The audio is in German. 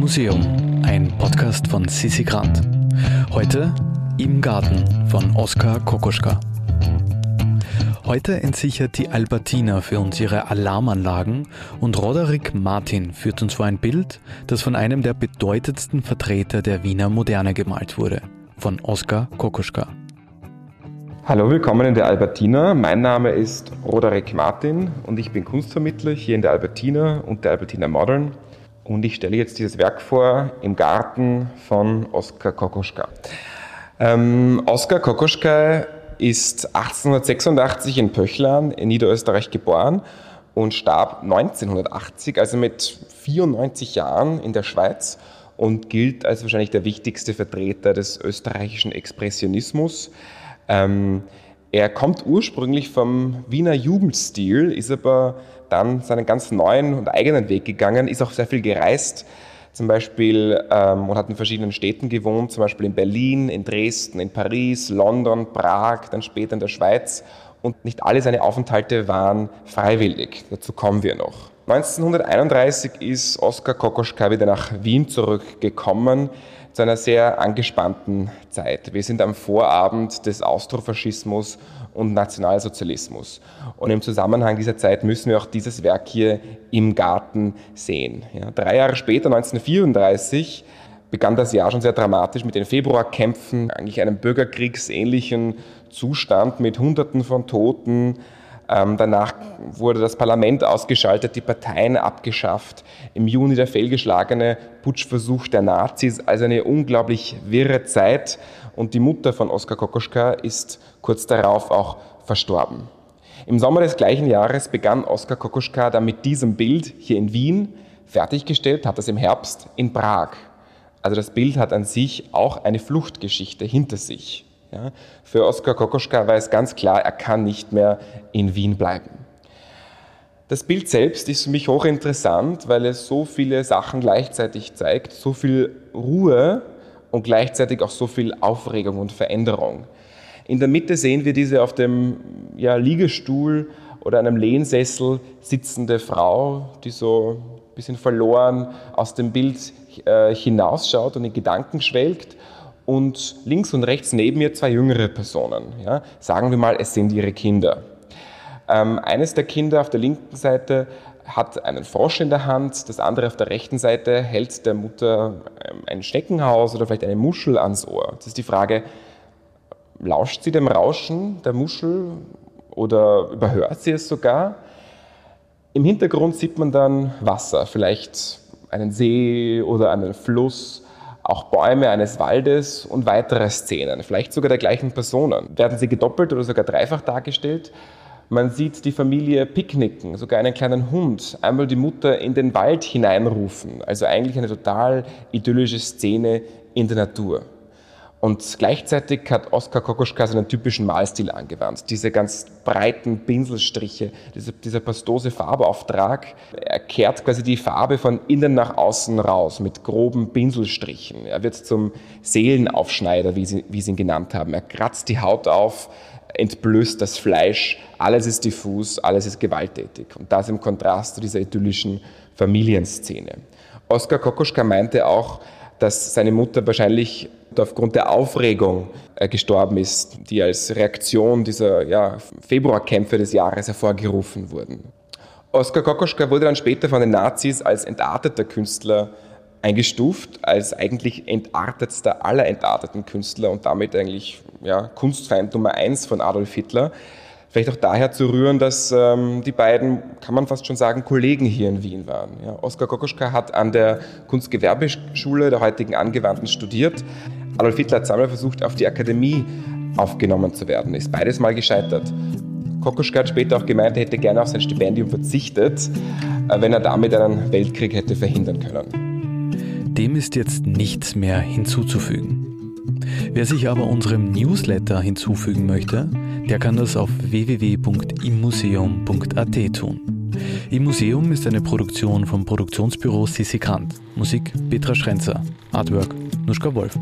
Museum, ein Podcast von Sissi Grant. Heute im Garten von Oskar Kokoschka. Heute entsichert die Albertina für uns ihre Alarmanlagen und Roderick Martin führt uns vor ein Bild, das von einem der bedeutendsten Vertreter der Wiener Moderne gemalt wurde, von Oskar Kokoschka. Hallo, willkommen in der Albertina. Mein Name ist Roderick Martin und ich bin Kunstvermittler hier in der Albertina und der Albertina Modern. Und ich stelle jetzt dieses Werk vor im Garten von Oskar Kokoschka. Ähm, Oskar Kokoschka ist 1886 in Pöchlern in Niederösterreich geboren und starb 1980, also mit 94 Jahren in der Schweiz und gilt als wahrscheinlich der wichtigste Vertreter des österreichischen Expressionismus. Ähm, er kommt ursprünglich vom Wiener Jugendstil, ist aber dann seinen ganz neuen und eigenen Weg gegangen, ist auch sehr viel gereist, zum Beispiel ähm, und hat in verschiedenen Städten gewohnt, zum Beispiel in Berlin, in Dresden, in Paris, London, Prag, dann später in der Schweiz. Und nicht alle seine Aufenthalte waren freiwillig. Dazu kommen wir noch. 1931 ist Oskar Kokoschka wieder nach Wien zurückgekommen zu einer sehr angespannten Zeit. Wir sind am Vorabend des Austrofaschismus und Nationalsozialismus. Und im Zusammenhang dieser Zeit müssen wir auch dieses Werk hier im Garten sehen. Ja, drei Jahre später, 1934, begann das Jahr schon sehr dramatisch mit den Februarkämpfen, eigentlich einem bürgerkriegsähnlichen Zustand mit Hunderten von Toten, danach wurde das Parlament ausgeschaltet, die Parteien abgeschafft. Im Juni der fehlgeschlagene Putschversuch der Nazis, also eine unglaublich wirre Zeit. Und die Mutter von Oskar Kokoschka ist kurz darauf auch verstorben. Im Sommer des gleichen Jahres begann Oskar Kokoschka dann mit diesem Bild hier in Wien, fertiggestellt hat das im Herbst in Prag. Also das Bild hat an sich auch eine Fluchtgeschichte hinter sich. Ja, für Oskar Kokoschka war es ganz klar, er kann nicht mehr in Wien bleiben. Das Bild selbst ist für mich hochinteressant, weil es so viele Sachen gleichzeitig zeigt, so viel Ruhe und gleichzeitig auch so viel Aufregung und Veränderung. In der Mitte sehen wir diese auf dem ja, Liegestuhl oder einem Lehnsessel sitzende Frau, die so ein bisschen verloren aus dem Bild äh, hinausschaut und in Gedanken schwelgt und links und rechts neben ihr zwei jüngere Personen. Ja? Sagen wir mal, es sind ihre Kinder. Ähm, eines der Kinder auf der linken Seite hat einen Frosch in der Hand, das andere auf der rechten Seite hält der Mutter ähm, ein Schneckenhaus oder vielleicht eine Muschel ans Ohr. Das ist die Frage, lauscht sie dem Rauschen der Muschel oder überhört sie es sogar? Im Hintergrund sieht man dann Wasser, vielleicht einen See oder einen Fluss auch Bäume eines Waldes und weitere Szenen, vielleicht sogar der gleichen Personen. Werden sie gedoppelt oder sogar dreifach dargestellt? Man sieht die Familie picknicken, sogar einen kleinen Hund, einmal die Mutter in den Wald hineinrufen. Also eigentlich eine total idyllische Szene in der Natur. Und gleichzeitig hat Oskar Kokoschka seinen typischen Malstil angewandt. Diese ganz breiten Pinselstriche, dieser, dieser pastose Farbauftrag. Er kehrt quasi die Farbe von innen nach außen raus mit groben Pinselstrichen. Er wird zum Seelenaufschneider, wie sie, wie sie ihn genannt haben. Er kratzt die Haut auf, entblößt das Fleisch. Alles ist diffus, alles ist gewalttätig. Und das im Kontrast zu dieser idyllischen Familienszene. Oskar Kokoschka meinte auch, dass seine Mutter wahrscheinlich aufgrund der Aufregung äh, gestorben ist, die als Reaktion dieser ja, Februarkämpfe des Jahres hervorgerufen wurden. Oskar Kokoschka wurde dann später von den Nazis als entarteter Künstler eingestuft, als eigentlich entartetster aller entarteten Künstler und damit eigentlich ja, Kunstfeind Nummer eins von Adolf Hitler vielleicht auch daher zu rühren, dass ähm, die beiden, kann man fast schon sagen, Kollegen hier in Wien waren. Ja, Oskar Kokoschka hat an der Kunstgewerbeschule der heutigen Angewandten studiert. Adolf Hitler hat zweimal versucht, auf die Akademie aufgenommen zu werden, ist beides mal gescheitert. Kokoschka hat später auch gemeint, er hätte gerne auf sein Stipendium verzichtet, äh, wenn er damit einen Weltkrieg hätte verhindern können. Dem ist jetzt nichts mehr hinzuzufügen. Wer sich aber unserem Newsletter hinzufügen möchte, der kann das auf www.immuseum.at tun. Im Museum ist eine Produktion vom Produktionsbüro Sissi Grant. Musik Petra Schrenzer. Artwork Nuschka Wolf.